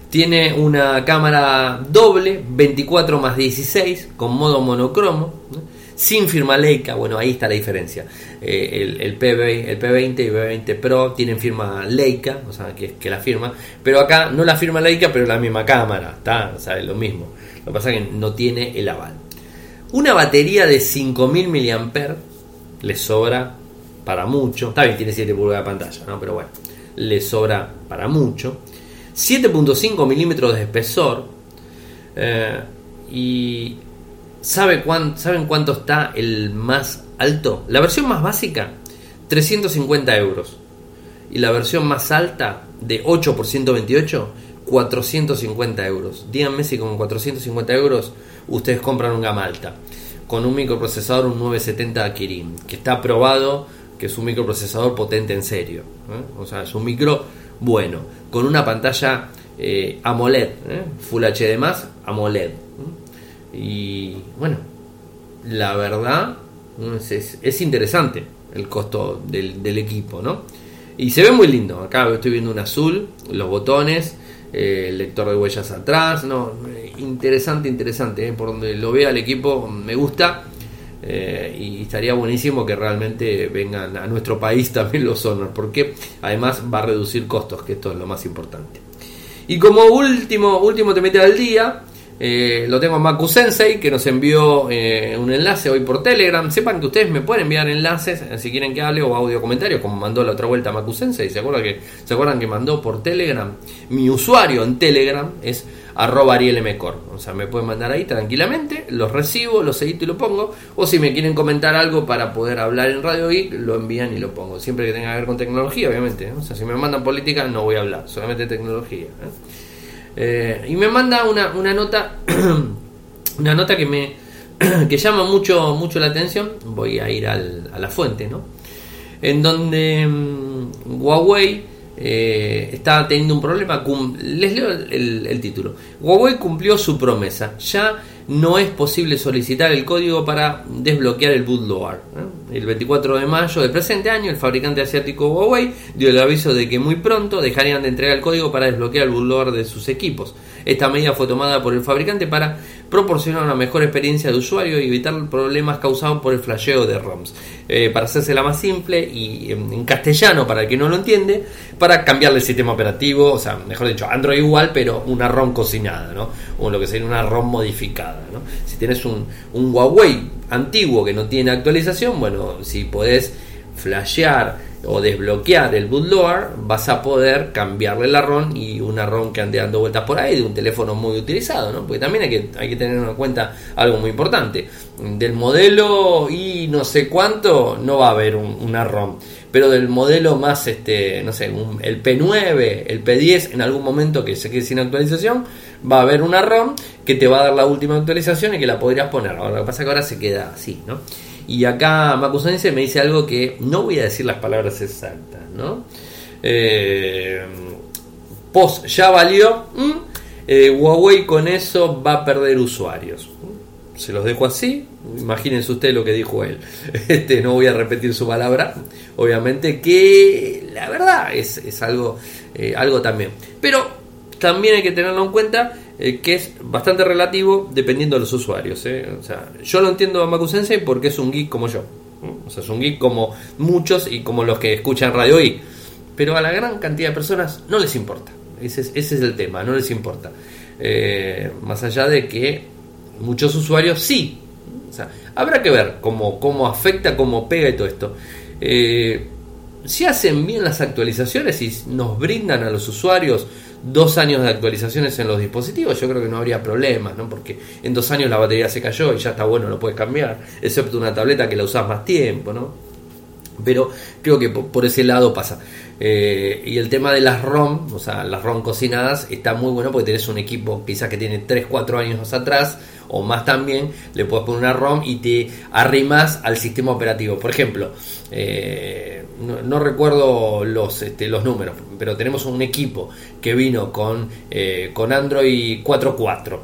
Speaker 1: Tiene una cámara doble, 24 más 16, con modo monocromo. Sin firma Leica, bueno, ahí está la diferencia. Eh, el, P20, el P20 y P20 Pro tienen firma Leica, o sea, que, que la firma. Pero acá no la firma Leica, pero la misma cámara, está, o sea, es lo mismo. Lo que pasa es que no tiene el aval. Una batería de 5000 mAh le sobra para mucho. Está bien, tiene 7 pulgadas de pantalla, ¿no? Pero bueno, le sobra para mucho. 7.5 milímetros de espesor. Eh, y ¿sabe ¿saben cuánto está el más alto? La versión más básica, 350 euros. Y la versión más alta, de 8 por 128, 450 euros. Díganme si con 450 euros ustedes compran un gama alta. Con un microprocesador, un 970 Kirin, que está probado que es un microprocesador potente en serio. ¿eh? O sea, es un micro bueno, con una pantalla eh, AMOLED, ¿eh? Full HD más AMOLED. Y bueno, la verdad es, interesante el costo del, del, equipo, ¿no? Y se ve muy lindo. Acá estoy viendo un azul, los botones, eh, el lector de huellas atrás, no, interesante, interesante, eh, por donde lo vea el equipo me gusta eh, y estaría buenísimo que realmente vengan a nuestro país también los Honor, porque además va a reducir costos, que esto es lo más importante. Y como último, último te mete al día, eh, lo tengo a Maku Sensei que nos envió eh, un enlace hoy por Telegram. Sepan que ustedes me pueden enviar enlaces eh, si quieren que hable o audio comentarios, como mandó la otra vuelta Maku Sensei. ¿Se acuerdan que, ¿Se acuerdan que mandó por Telegram? Mi usuario en Telegram es arroba arielmcor. O sea, me pueden mandar ahí tranquilamente, los recibo, los edito y lo pongo. O si me quieren comentar algo para poder hablar en Radio Geek, lo envían y lo pongo. Siempre que tenga que ver con tecnología, obviamente. O sea, si me mandan política, no voy a hablar, solamente tecnología. Y me manda una, una nota, una nota que me que llama mucho, mucho la atención. Voy a ir al, a la fuente, ¿no? En donde mm, Huawei eh, está teniendo un problema. Les leo el, el, título. Huawei cumplió su promesa. Ya no es posible solicitar el código para desbloquear el bootloader. El 24 de mayo del presente año, el fabricante asiático Huawei dio el aviso de que muy pronto dejarían de entregar el código para desbloquear el bootloader de sus equipos. Esta medida fue tomada por el fabricante para proporcionar una mejor experiencia de usuario y evitar problemas causados por el flasheo de ROMs. Eh, para la más simple y en, castellano, para el que no lo entiende, para cambiarle el sistema operativo, o sea, mejor dicho, Android igual, pero una ROM cocinada, ¿no? O lo que sería una ROM modificada, ¿no? Si tienes un, un Huawei antiguo que no tiene actualización, bueno, si podés flashear o desbloquear el bootloader, vas a poder cambiarle la ROM y una ROM que ande dando vueltas por ahí de un teléfono muy utilizado, ¿no? Porque también hay que, hay que tener en cuenta algo muy importante. Del modelo y no sé cuánto no va a haber una ROM. pero del modelo más, este, no sé, el P9, el P10, en algún momento que se quede sin actualización, va a haber una ROM que te va a dar la última actualización y que la podrías poner. Ahora, lo que pasa es que ahora se queda así, ¿no? Y acá Macusense me dice algo que no voy a decir las palabras exactas, ¿no? Eh, post ya valió. Eh, Huawei con eso va a perder usuarios. Se los dejo así. Imagínense ustedes lo que dijo él. Este, no voy a repetir su palabra. Obviamente que la verdad es, algo, eh, algo también. Pero también hay que tenerlo en cuenta eh, que es bastante relativo dependiendo de los usuarios. O sea, yo lo entiendo a Maku Sensei porque es un geek como yo. O sea, es un geek como muchos y como los que escuchan Radio I. Pero a la gran cantidad de personas no les importa. Ese es, el tema, no les importa. Eh, más allá de que muchos usuarios sí. O sea, habrá que ver cómo, cómo afecta, cómo pega y todo esto. Eh, si hacen bien las actualizaciones y nos brindan a los usuarios dos años de actualizaciones en los dispositivos, yo creo que no habría problemas, ¿no? Porque en dos años la batería se cayó y ya está bueno, lo puedes cambiar, excepto una tableta que la usas más tiempo, ¿no? Pero creo que por ese lado pasa. Eh, y el tema de las ROM, o sea, las ROM cocinadas, está muy bueno porque tenés un equipo quizás que tiene 3-4 años atrás o más también, le puedes poner una ROM y te arrimas al sistema operativo. Por ejemplo, eh, no, recuerdo los, este, los números, pero tenemos un equipo que vino con, eh, con Android 4.4.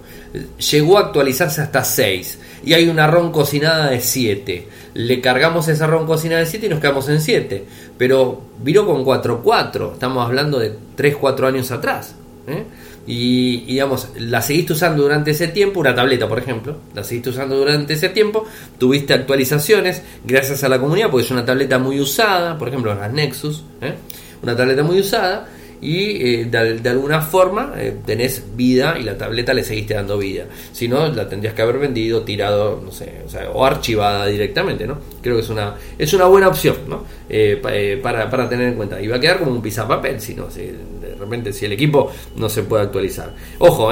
Speaker 1: Llegó a actualizarse hasta 6 y hay una ROM cocinada de 7 le cargamos esa ROM cocinada de 7 y nos quedamos en 7. Pero vino con 4.4, estamos hablando de 3-4 años atrás. ¿eh? Y, digamos, la seguiste usando durante ese tiempo, una tableta por ejemplo, la seguiste usando durante ese tiempo, tuviste actualizaciones gracias a la comunidad, porque es una tableta muy usada, por ejemplo las Nexus, ¿eh? una tableta muy usada, y eh, de, alguna forma eh, tenés vida y la tableta le seguiste dando vida. Si no, la tendrías que haber vendido, tirado, no sé, o, sea, o archivada directamente, ¿no? Creo que es una, es una buena opción, ¿no? Eh, para, para, tener en cuenta. Y va a quedar como un pisapapel, si no, si de repente si el equipo no se puede actualizar. Ojo,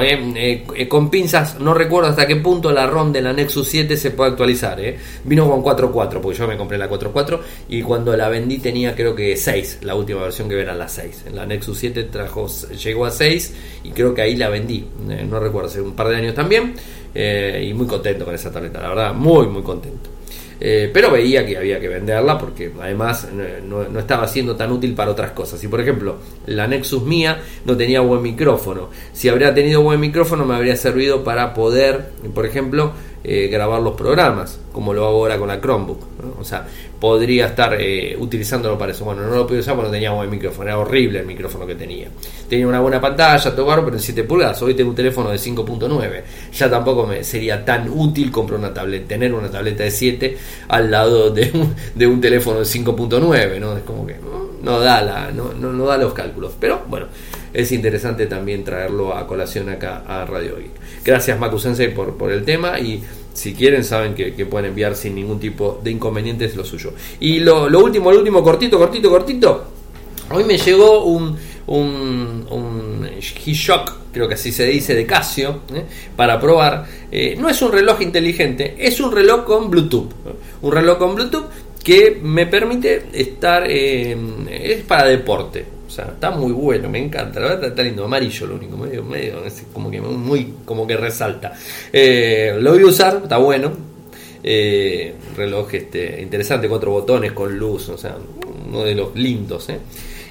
Speaker 1: con pinzas, no recuerdo hasta qué punto la ROM de la Nexus 7 se puede actualizar. Vino con 4.4, porque yo me compré la 4.4 y cuando la vendí tenía creo que 6, la última versión que era la 6. En la Nexus 7 trajo, llegó a 6 y creo que ahí la vendí, eh, no recuerdo, hace un par de años también, eh, y muy contento con esa tableta, la verdad, muy, muy contento. Eh, pero veía que había que venderla porque además no, no, estaba siendo tan útil para otras cosas. Si por ejemplo la Nexus mía no tenía buen micrófono, si habría tenido buen micrófono me habría servido para poder, por ejemplo, eh, grabar los programas, como lo hago ahora con la Chromebook. O sea, podría estar eh, utilizándolo para eso. Bueno, no lo pude usar porque no tenía buen micrófono, era horrible el micrófono que tenía. Tenía una buena pantalla, todo pero en 7 pulgadas. Hoy tengo un teléfono de 5.9. Ya tampoco me sería tan útil comprar una tableta, tener una tableta de 7 al lado de un, de un teléfono de 5.9, ¿no? Es como que no da la, no, no, da los cálculos. Pero bueno, es interesante también traerlo a colación acá a Radio Geek. Gracias Maku Sensei por, por el tema y si quieren saben que, pueden enviar sin ningún tipo de inconvenientes lo suyo. Y lo, lo último, lo último, cortito, cortito, cortito. Hoy me llegó un, un, un G-Shock, creo que así se dice, de Casio, ¿eh? para probar. Eh, no es un reloj inteligente, es un reloj con Bluetooth. Un reloj con Bluetooth que me permite estar, eh, es para deporte está muy bueno, me encanta, la verdad está lindo, amarillo lo único, medio, medio, como que muy, como que resalta. Eh, lo voy a usar, está bueno. Eh, reloj este, interesante, cuatro botones con luz, o sea, uno de los lindos, ¿eh?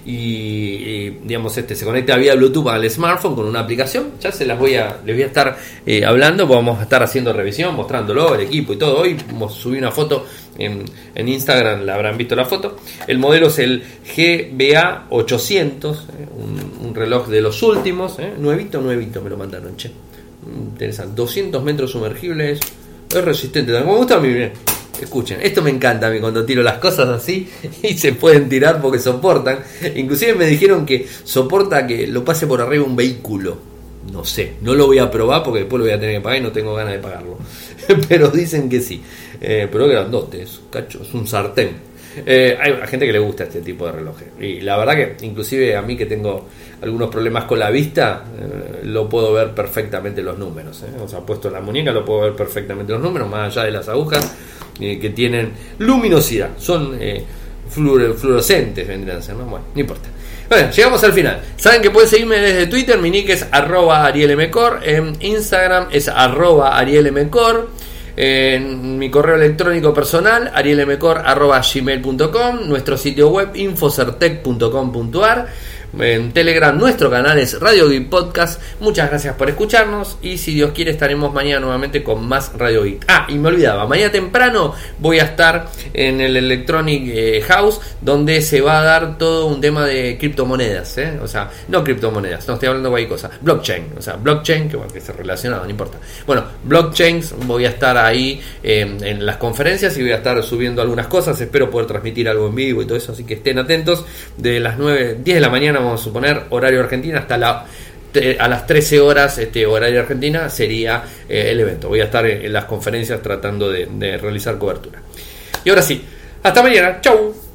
Speaker 1: Y, digamos este se conecta vía Bluetooth al smartphone con una aplicación. Ya se las voy a les voy a estar eh, hablando, vamos a estar haciendo revisión, mostrándolo el equipo y todo. Hoy subí una foto en, Instagram, la habrán visto la foto. El modelo es el GBA 800, eh, un, reloj de los últimos, eh, nuevito, nuevito me lo mandaron, che. Interesante, 200 metros sumergibles, es resistente, me gusta a mí bien. Escuchen, esto me encanta a mí cuando tiro las cosas así y se pueden tirar porque soportan. Inclusive me dijeron que soporta que lo pase por arriba un vehículo. No sé, no lo voy a probar porque después lo voy a tener que pagar y no tengo ganas de pagarlo. Pero dicen que sí. Eh, pero grandote, es, cacho, es un sartén. Eh, hay gente que le gusta este tipo de relojes. Y la verdad que inclusive a mí que tengo algunos problemas con la vista, eh, lo puedo ver perfectamente los números. O sea, puesto la muñeca lo puedo ver perfectamente los números, más allá de las agujas eh, que tienen luminosidad. Son eh, fluorescentes vendrían a ser, ¿no? Bueno, no importa. Bueno, llegamos al final. Saben que pueden seguirme desde Twitter, mi nick es arroba arielmcor, en Instagram es arroba arielmcor, en mi correo electrónico personal arielmcor.gmail.com, nuestro sitio web infocertec.com.ar en Telegram. Nuestro canal es Radio Geek Podcast. Muchas gracias por escucharnos y si Dios quiere estaremos mañana nuevamente con más Radio Geek. Ah, y me olvidaba, mañana temprano voy a estar en el Electronic eh, House donde se va a dar todo un tema de criptomonedas. ¿eh? O sea, no criptomonedas, no estoy hablando de cualquier cosa. Blockchain, o sea, blockchain, que, bueno, que está relacionado, no importa. Bueno, blockchains, voy a estar ahí eh, en las conferencias y voy a estar subiendo algunas cosas. Espero poder transmitir algo en vivo y todo eso, así que estén atentos. De las 9, 10 de la mañana vamos a suponer, horario Argentina, hasta la a las 13 horas este horario argentina sería eh, el evento. Voy a estar en, las conferencias tratando de, de realizar cobertura. Y ahora sí, hasta mañana. Chau.